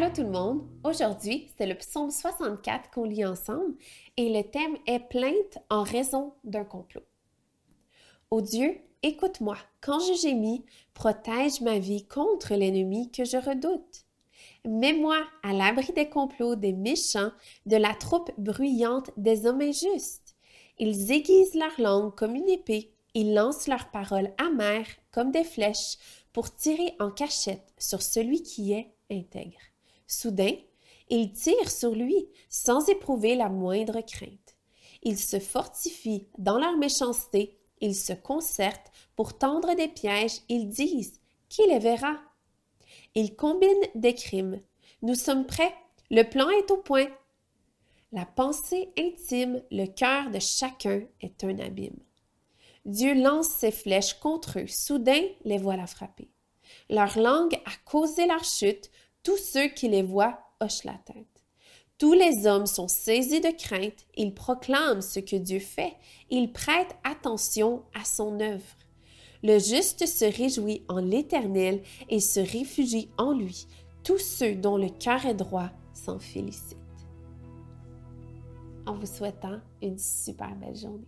Allô tout le monde! Aujourd'hui, c'est le psaume 64 qu'on lit ensemble et le thème est plainte en raison d'un complot. Ô Dieu, écoute-moi, quand je gémis, protège ma vie contre l'ennemi que je redoute. Mets-moi à l'abri des complots des méchants, de la troupe bruyante des hommes injustes. Ils aiguisent leur langue comme une épée, ils lancent leurs paroles amères comme des flèches pour tirer en cachette sur celui qui est intègre. Soudain, ils tirent sur lui sans éprouver la moindre crainte. Ils se fortifient dans leur méchanceté, ils se concertent pour tendre des pièges, ils disent Qui les verra Ils combinent des crimes. Nous sommes prêts, le plan est au point. La pensée intime, le cœur de chacun est un abîme. Dieu lance ses flèches contre eux. Soudain, les voilà frappés. Leur langue a causé leur chute. Tous ceux qui les voient hochent la tête. Tous les hommes sont saisis de crainte. Ils proclament ce que Dieu fait. Ils prêtent attention à son œuvre. Le juste se réjouit en l'Éternel et se réfugie en lui. Tous ceux dont le cœur est droit s'en félicitent. En vous souhaitant une super belle journée.